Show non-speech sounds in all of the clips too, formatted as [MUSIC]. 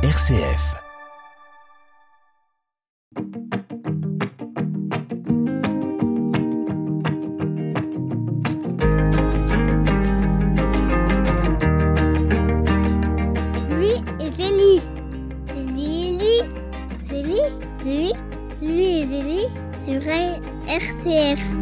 RCF. Lui et Zélie. Zélie. Zélie. Lui. Lui et Zélie sur RCF.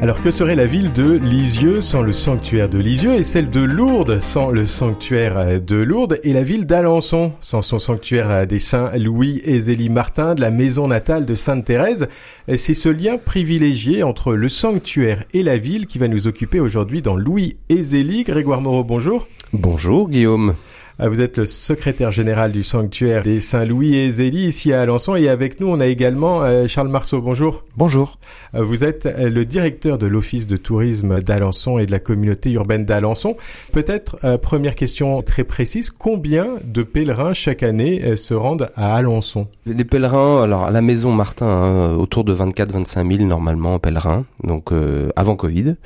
Alors que serait la ville de Lisieux sans le sanctuaire de Lisieux et celle de Lourdes sans le sanctuaire de Lourdes et la ville d'Alençon sans son sanctuaire des saints Louis et Zélie Martin de la maison natale de Sainte Thérèse C'est ce lien privilégié entre le sanctuaire et la ville qui va nous occuper aujourd'hui dans Louis et Zélie. Grégoire Moreau, bonjour. Bonjour Guillaume. Ah, Vous êtes le secrétaire général du sanctuaire des Saint-Louis et Zélie ici à Alençon et avec nous on a également euh, Charles Marceau. Bonjour. Bonjour. Euh, Vous êtes euh, le directeur de l'Office de tourisme d'Alençon et de la communauté urbaine d'Alençon. Peut-être première question très précise, combien de pèlerins chaque année se rendent à Alençon? Les pèlerins, alors à la maison Martin, hein, autour de 24-25 000 normalement pèlerins, donc euh, avant Covid.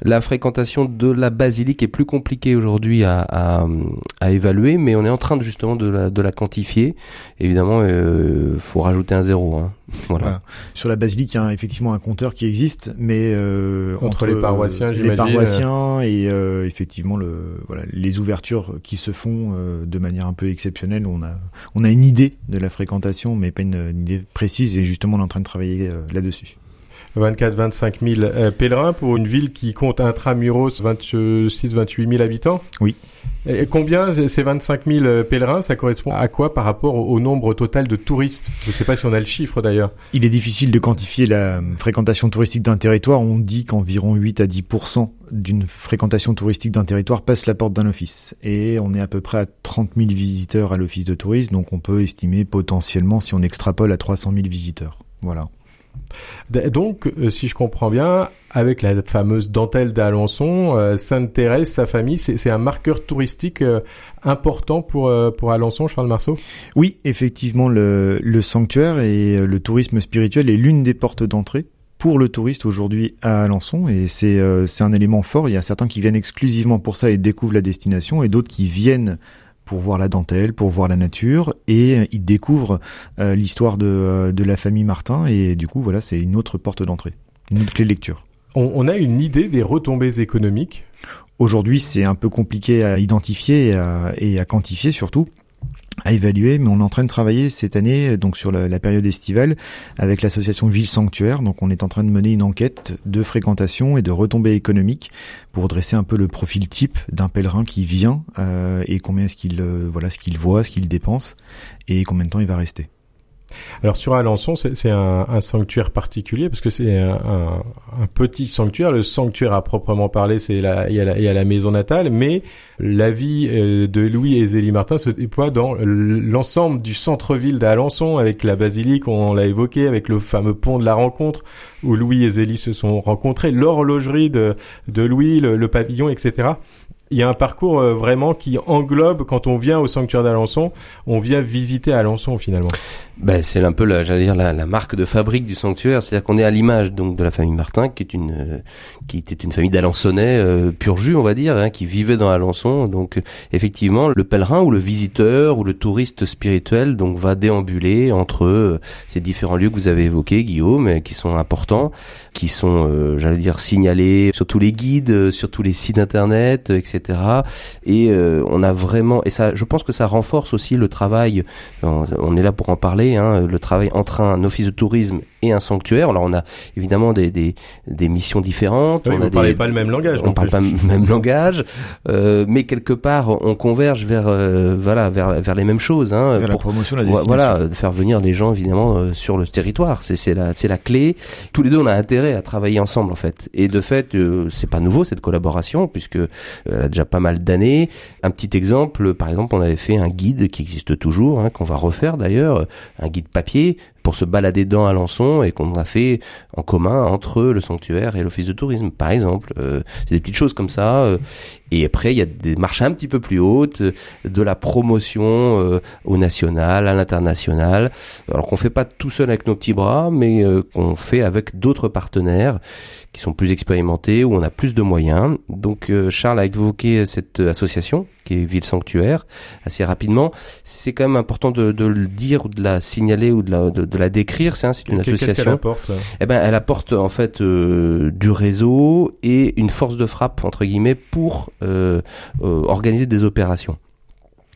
La fréquentation de la basilique est plus compliquée aujourd'hui à, à, à évaluer, mais on est en train de, justement de la, de la quantifier. Évidemment, euh, faut rajouter un zéro. Hein. [LAUGHS] Voilà. Voilà. Sur la basilique, il y a effectivement un compteur qui existe, mais euh, Entre les paroissiens, les paroissiens et euh, effectivement le voilà les ouvertures qui se font euh, de manière un peu exceptionnelle. On a on a une idée de la fréquentation, mais pas une, une idée précise. Et justement, on est en train de travailler euh, là-dessus. 24-25 000 euh, pèlerins pour une ville qui compte intramuros 26-28 000 habitants Oui. Et combien ces 25 000 euh, pèlerins, ça correspond à quoi par rapport au, au nombre total de touristes? Je ne sais pas si on a le chiffre d'ailleurs. Il est difficile de quantifier la fréquentation touristique d'un territoire. On dit qu'environ 8 à 10 d'une fréquentation touristique d'un territoire passe la porte d'un office. Et on est à peu près à 30 000 visiteurs à l'office de tourisme, donc on peut estimer potentiellement, si on extrapole, à 300 000 visiteurs. Voilà. Donc, euh, si je comprends bien, avec la fameuse dentelle d'Alençon, euh, Sainte-Thérèse, sa famille, c'est un marqueur touristique euh, important pour, pour Alençon, Charles Marceau? Oui, effectivement, le, sanctuaire et le tourisme spirituel est l'une des portes d'entrée pour le touriste aujourd'hui à Alençon et c'est un élément fort. Il y a certains qui viennent exclusivement pour ça et découvrent la destination et d'autres qui viennent pour voir la dentelle, pour voir la nature et euh, ils découvrent euh, l'histoire de, euh, de la famille Martin et du coup voilà c'est une autre porte d'entrée, une autre clé de lecture. on, on a une idée des retombées économiques? Aujourd'hui, c'est un peu compliqué à identifier et à, et à quantifier surtout à évaluer, mais on est en train de travailler cette année donc sur la, la période estivale avec l'association Ville Sanctuaire. Donc on est en train de mener une enquête de fréquentation et de retombées économiques pour dresser un peu le profil type d'un pèlerin qui vient euh, et combien est-ce qu'il euh, voilà ce qu'il voit, ce qu'il dépense et combien de temps il va rester. Alors sur Alençon, c'est un, sanctuaire particulier parce que c'est un, petit sanctuaire. Le sanctuaire à proprement parler, c'est la, il y, a la, maison natale, mais la vie euh, de Louis et Zélie Martin se déploie dans l'ensemble du centre-ville d'Alençon avec la basilique, on l'a évoqué, avec le fameux pont de la rencontre où Louis et Zélie se sont rencontrés, l'horlogerie de, de Louis, le pavillon, etc. Il y a un parcours euh, vraiment qui englobe, quand on vient au sanctuaire d'Alençon, on vient visiter Alençon finalement. Ben, c'est un peu, la, j'allais dire, la, marque de fabrique du sanctuaire. C'est-à-dire qu'on est à l'image donc de la famille Martin, qui est une, euh, qui était une famille d'Alençonnais euh, pur jus, on va dire, hein, qui vivait dans Alençon. Donc, effectivement, le pèlerin ou le visiteur ou le touriste spirituel donc va déambuler entre euh, ces différents lieux que vous avez évoqués, Guillaume, qui sont importants, qui sont, euh, j'allais dire, signalés sur tous les guides, euh, sur tous les sites internet, euh, Et euh, on a vraiment, et ça, je pense que ça renforce aussi le travail. On, on est là pour en parler, hein, le travail entre un office de tourisme et un sanctuaire. Alors on a évidemment des, des, des missions différentes. Oui, on ne parlez des- pas le même langage. on non parle plus. pas le même langage, euh, mais quelque part on converge vers euh, voilà vers vers les mêmes choses. Hein, Vers la pour- promotion de la Vo- destination. voilà, de faire venir les gens évidemment euh, sur le territoire, c'est c'est la c'est la clé. Tous les deux on a intérêt à travailler ensemble en fait. Et de fait, euh, c'est pas nouveau cette collaboration puisque euh, elle a déjà pas mal d'années. Un petit exemple, par exemple, on avait fait un guide qui existe toujours, hein, qu'on va refaire d'ailleurs, un guide papier pour se balader dans Alençon et qu'on a fait en commun entre le sanctuaire et l'office de tourisme, par exemple. Euh, c'est des petites choses comme ça. euh, et après, il y a des marches un petit peu plus hautes, euh, de la promotion euh, au national, à l'international. Alors qu'on fait pas tout seul avec nos petits bras, mais euh, qu'on fait avec d'autres partenaires qui sont plus expérimentés, où on a plus de moyens. Donc Charles a évoqué cette association qui est ville sanctuaire, assez rapidement. C'est quand même important de, de, le dire ou de la signaler ou de la, de, la décrire. C'est une association. Qu'est-ce qu'elle apporte Eh ben, elle apporte en fait euh, du réseau et une force de frappe entre guillemets pour euh, euh, organiser des opérations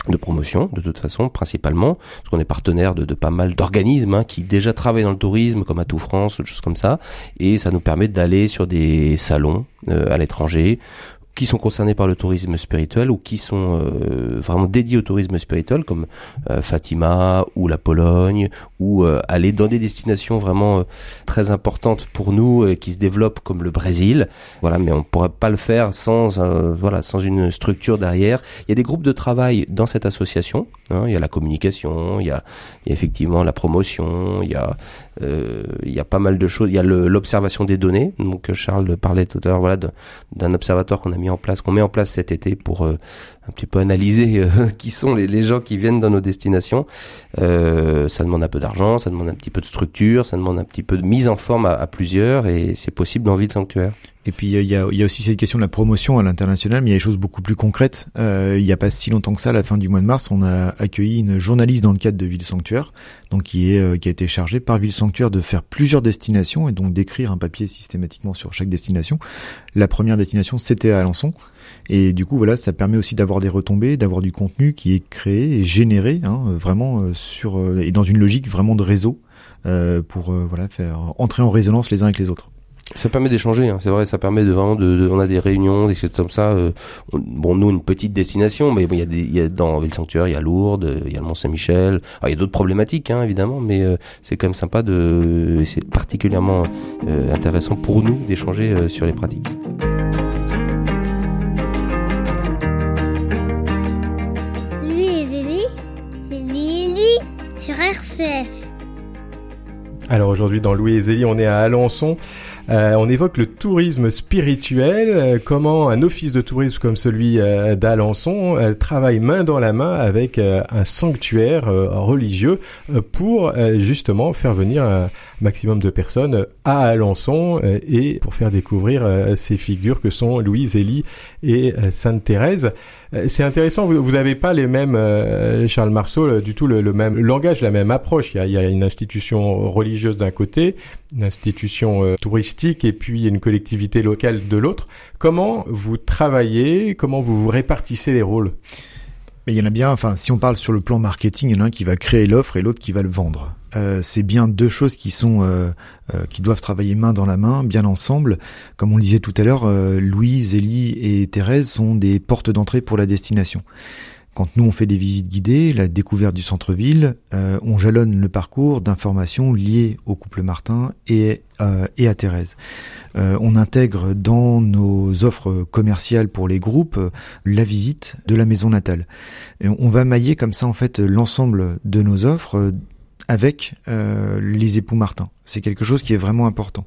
de promotion, de toute façon, principalement, parce qu'on est partenaire de, de pas mal d'organismes hein, qui déjà travaillent dans le tourisme, comme Atout France, ou choses comme ça, et ça nous permet d'aller sur des salons euh, à l'étranger, qui sont concernés par le tourisme spirituel ou qui sont euh, vraiment dédiés au tourisme spirituel, comme euh, Fatima ou la Pologne, ou euh, aller dans des destinations vraiment très importantes pour nous qui se développent, comme le Brésil. Voilà, mais on pourrait pas le faire sans voilà sans une structure derrière. Il y a des groupes de travail dans cette association. Hein. il y a la communication, il y a, il y a effectivement la promotion, il y a euh, il y a pas mal de choses. Il y a l'observation des données. Donc Charles parlait tout à l'heure, voilà, d'un observatoire qu'on a mis en place, qu'on met en place cet été pour euh, un petit peu analyser euh, [LAUGHS] qui sont les, les, gens qui viennent dans nos destinations. Euh, ça demande un peu d'argent, ça demande un petit peu de structure, ça demande un petit peu de mise en forme à, à plusieurs, et c'est possible dans Ville Sanctuaire. Et puis il y a, y a, aussi cette question de la promotion à l'international, mais il y a des choses beaucoup plus concrètes. Euh, il n'y a pas si longtemps que ça, à la fin du mois de mars, on a accueilli une journaliste dans le cadre de Ville Sanctuaire, donc qui est euh, qui a été chargée par Ville Sanctuaire de faire plusieurs destinations et donc d'écrire un papier systématiquement sur chaque destination. La première destination, c'était à Alençon. Et du coup, voilà, ça permet aussi d'avoir des retombées, d'avoir du contenu qui est créé et généré, hein, vraiment euh, sur euh, et dans une logique vraiment de réseau euh, pour voilà faire entrer en résonance les uns avec les autres. Ça permet d'échanger, hein, c'est vrai, ça permet de vraiment de, on a des réunions, des choses comme ça. bon, nous une petite destination, mais il y a dans Ville Sanctuaire, il y a Lourdes, il y a le Mont Saint-Michel. il y a d'autres problématiques, hein, évidemment, mais c'est quand même sympa de, c'est particulièrement intéressant pour nous d'échanger sur les pratiques. Alors aujourd'hui dans Louis et Zélie, on est à Alençon. Euh, on évoque le tourisme spirituel, euh, comment un office de tourisme comme celui euh, d'Alençon travaille main dans la main avec un sanctuaire religieux pour justement faire venir un maximum de personnes à Alençon et pour faire découvrir ces figures que sont Louise, Élie et Sainte Thérèse. C'est intéressant, vous n'avez pas les mêmes, Charles Marceau, du tout le, même langage, la même approche. Il y a, il y a une institution religieuse d'un côté, une institution touristique et puis une collectivité locale de l'autre. Comment vous travaillez? Comment vous vous répartissez les rôles? Il y en a bien, enfin, si on parle sur le plan marketing, il y en a un qui va créer l'offre et l'autre qui va le vendre. Euh, c'est bien deux choses qui sont euh, euh, qui doivent travailler main dans la main, bien ensemble. Comme on le disait tout à l'heure, Louise, Élie et Thérèse sont des portes d'entrée pour la destination. Quand nous on fait des visites guidées, la découverte du centre-ville, euh, on jalonne le parcours d'informations liées au couple Martin et, euh, et à Thérèse. Euh, on intègre dans nos offres commerciales pour les groupes la visite de la maison natale. On va mailler comme ça en fait l'ensemble de nos offres avec les époux Martin. C'est quelque chose qui est vraiment important.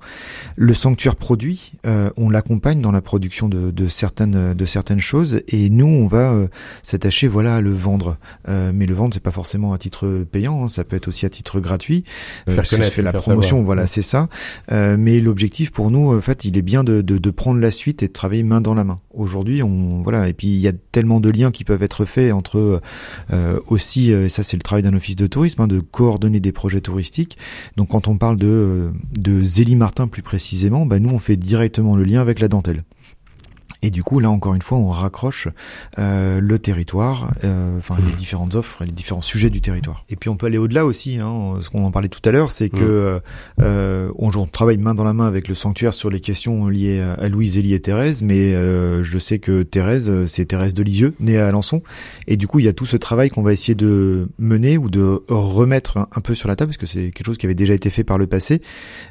Le sanctuaire produit, euh, on l'accompagne dans la production de, de, certaines de certaines choses, et nous on va euh, s'attacher voilà à le vendre. Euh, mais le vendre c'est pas forcément à titre payant, hein, ça peut être aussi à titre gratuit. faire connaître, fait la promotion, voilà c'est ça. mais l'objectif pour nous, en fait, il est bien de, de, de, prendre la suite et de travailler main dans la main. Aujourd'hui, on voilà et puis il y a tellement de liens qui peuvent être faits entre aussi, et ça c'est le travail d'un office de tourisme, hein, de coordonner des projets touristiques. Donc quand on parle de de, Zélie Martin plus précisément, bah nous on fait directement le lien avec la dentelle. Et du coup, là encore une fois, on raccroche euh, le territoire, euh, enfin les mmh. différentes offres, les différents sujets du territoire. Et puis on peut aller au-delà aussi. Hein, ce qu'on en parlait tout à l'heure, c'est que mmh. euh, on, travaille main dans la main avec le sanctuaire sur les questions liées à, Louise, Élie et Thérèse. Mais euh, je sais que Thérèse, c'est Thérèse de Lisieux, née à Alençon. Et du coup, il y a tout ce travail qu'on va essayer de mener ou de remettre un, peu sur la table, parce que c'est quelque chose qui avait déjà été fait par le passé.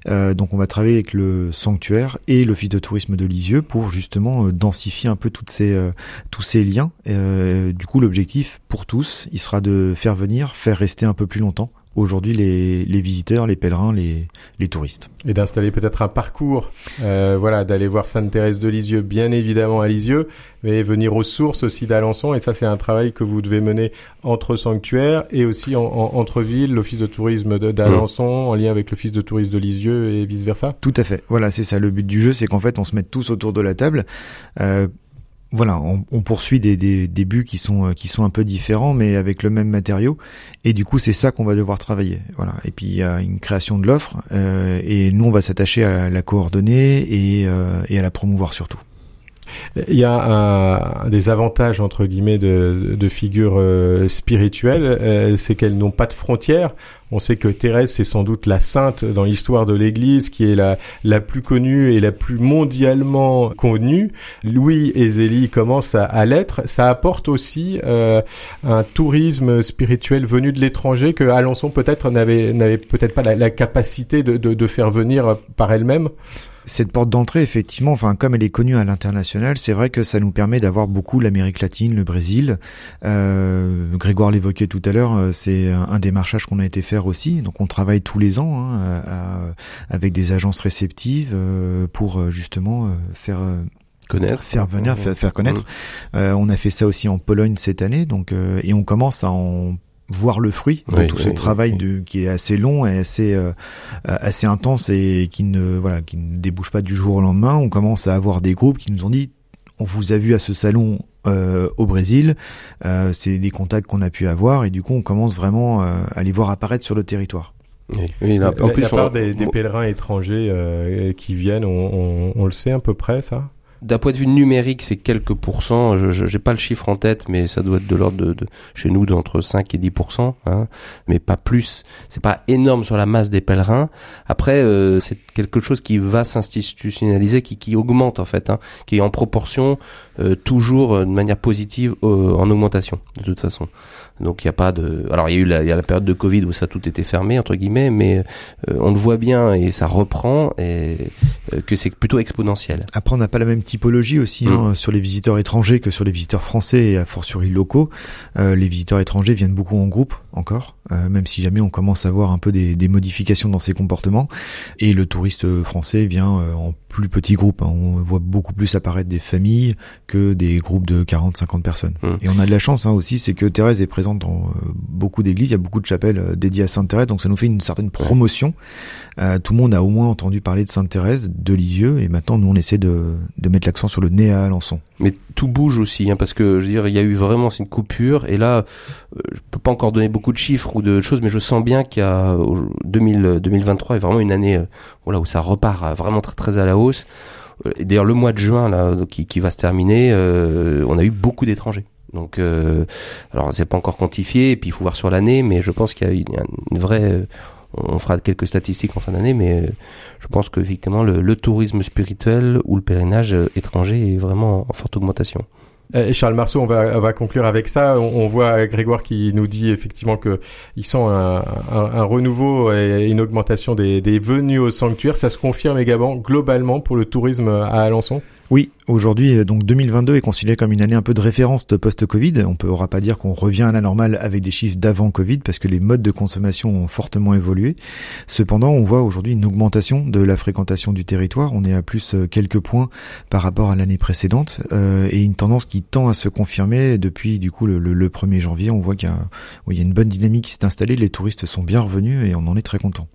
Euh, donc on va travailler avec le sanctuaire et l'office de tourisme de Lisieux pour justement densifier un peu toutes ces, euh, tous ces liens. Euh, du coup, l'objectif pour tous, il sera de faire venir, faire rester un peu plus longtemps aujourd'hui les, les, visiteurs, les pèlerins, les, les touristes. Et d'installer peut-être un parcours, euh, voilà, d'aller voir Sainte-Thérèse de Lisieux, bien évidemment à Lisieux, mais venir aux sources aussi d'Alençon. Et ça, c'est un travail que vous devez mener entre sanctuaires et aussi en, entre villes, l'office de tourisme d'Alençon, mmh. en lien avec l'office de tourisme de Lisieux et vice versa. Tout à fait. Voilà, c'est ça. Le but du jeu, c'est qu'en fait, on se mette tous autour de la table. Euh, voilà, on, on poursuit des, des, des, buts qui sont euh, qui sont un peu différents, mais avec le même matériau. Et du coup, c'est ça qu'on va devoir travailler. Voilà. Et puis il y a une création de l'offre, euh, et nous on va s'attacher à la coordonner et, euh, et à la promouvoir surtout. Il y a un, des avantages entre guillemets de, de figures euh, spirituelles, euh, c'est qu'elles n'ont pas de frontières. On sait que Thérèse c'est sans doute la sainte dans l'histoire de l'Église, qui est la la plus connue et la plus mondialement connue. Louis et Zélie commencent à, l'être. Ça apporte aussi euh, un tourisme spirituel venu de l'étranger que Alençon peut-être n'avait n'avait peut-être pas la, la capacité de, de, de faire venir par elle-même cette porte d'entrée, effectivement, enfin comme elle est connue à l'international, c'est vrai que ça nous permet d'avoir beaucoup l'Amérique latine, le Brésil. Euh, Grégoire l'évoquait tout à l'heure, euh, c'est un démarchage qu'on a été faire aussi. Donc on travaille tous les ans hein, avec des agences réceptives euh, pour justement faire connaître, faire venir, faire, connaître. Mmh. on a fait ça aussi en Pologne cette année, donc et on commence à en voir le fruit de tout ce travail De, qui est assez long et assez euh, assez intense et qui ne voilà qui ne débouche pas du jour au lendemain. On commence à avoir des groupes qui nous ont dit on vous a vu à ce salon euh, au Brésil, euh, c'est des contacts qu'on a pu avoir et du coup on commence vraiment euh, à les voir apparaître sur le territoire. Oui, oui en plus, la part des, des, pèlerins étrangers euh, qui viennent, on, on, on, le sait à peu près ça? D'un point de vue numérique, c'est quelques pourcents. Je n'ai pas le chiffre en tête, mais ça doit être de l'ordre de, de, chez nous d'entre 5 et 10% hein, mais pas plus. C'est pas énorme sur la masse des pèlerins. Après, euh, c'est quelque chose qui va s'institutionnaliser, qui, qui augmente en fait, hein, qui est en proportion euh, toujours euh, de manière positive en augmentation de toute façon. Donc il y a pas de. Alors il y a eu la, y a la période de Covid où ça tout était fermé entre guillemets, mais on le voit bien et ça reprend et que c'est plutôt exponentiel. Après on n'a pas la même typologie aussi mm. hein, sur les visiteurs étrangers que sur les visiteurs français et à fortiori locaux. Euh, les visiteurs étrangers viennent beaucoup en groupe encore, euh, même si jamais on commence à voir un peu des, des, modifications dans ses comportements. Et le touriste français vient euh, en plus petit groupe. Hein. On voit beaucoup plus apparaître des familles que des groupes de 40-50 personnes. Mm. Et on a de la chance hein, aussi, c'est que Thérèse est présente dans euh, beaucoup d'églises, il y a beaucoup de chapelles euh, dédiées à Sainte Thérèse, donc ça nous fait une certaine promotion. Euh, tout le monde a au moins entendu parler de Sainte Thérèse, de Lisieux, et maintenant nous on essaie de, de mettre l'accent sur le nez à Alençon. Mais tout bouge aussi, hein, parce que je veux dire, il y a eu vraiment une coupure, et là, je peux pas encore donner beaucoup de chiffres ou de choses, mais je sens bien qu'il y a 2000, 2023 est vraiment une année, voilà, où ça repart vraiment très très à la hausse. D'ailleurs, le mois de juin là, qui, qui va se terminer, euh, on a eu beaucoup d'étrangers. Donc, euh, alors c'est pas encore quantifié, et puis il faut voir sur l'année, mais je pense qu'il y a une, vraie on fera quelques statistiques en fin d'année, mais euh, je pense qu'effectivement le, le tourisme spirituel ou le pèlerinage euh, étranger est vraiment en forte augmentation. Et Charles Marceau, on va, on va conclure avec ça. On, voit Grégoire qui nous dit effectivement que un, un, un, renouveau et une augmentation des, des venues au sanctuaire. Ça se confirme également globalement pour le tourisme à Alençon? Oui, aujourd'hui, euh, donc 2022 est considéré comme une année un peu de référence de post-Covid. On ne pourra pas dire qu'on revient à la normale avec des chiffres d'avant Covid parce que les modes de consommation ont fortement évolué. Cependant, on voit aujourd'hui une augmentation de la fréquentation du territoire. On est à plus euh, quelques points par rapport à l'année précédente euh, et une tendance qui tend à se confirmer depuis du coup le, le, le 1er janvier. On voit qu'il y, a une bonne dynamique qui s'est installée. Les touristes sont bien revenus et on en est très content.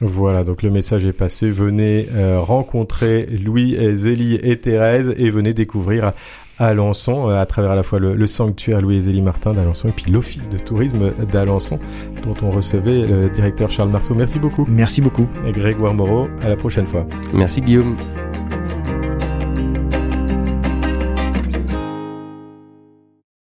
Voilà, donc le message est passé. Venez euh, rencontrer Louis, et Zélie et Thérèse et venez découvrir Alençon euh, à travers à la fois le, le sanctuaire Louis et Zélie Martin d'Alençon et puis l'office de tourisme d'Alençon dont on recevait le directeur Charles Marceau. Merci beaucoup. Merci beaucoup. Et Grégoire Moreau, à la prochaine fois. Merci Guillaume.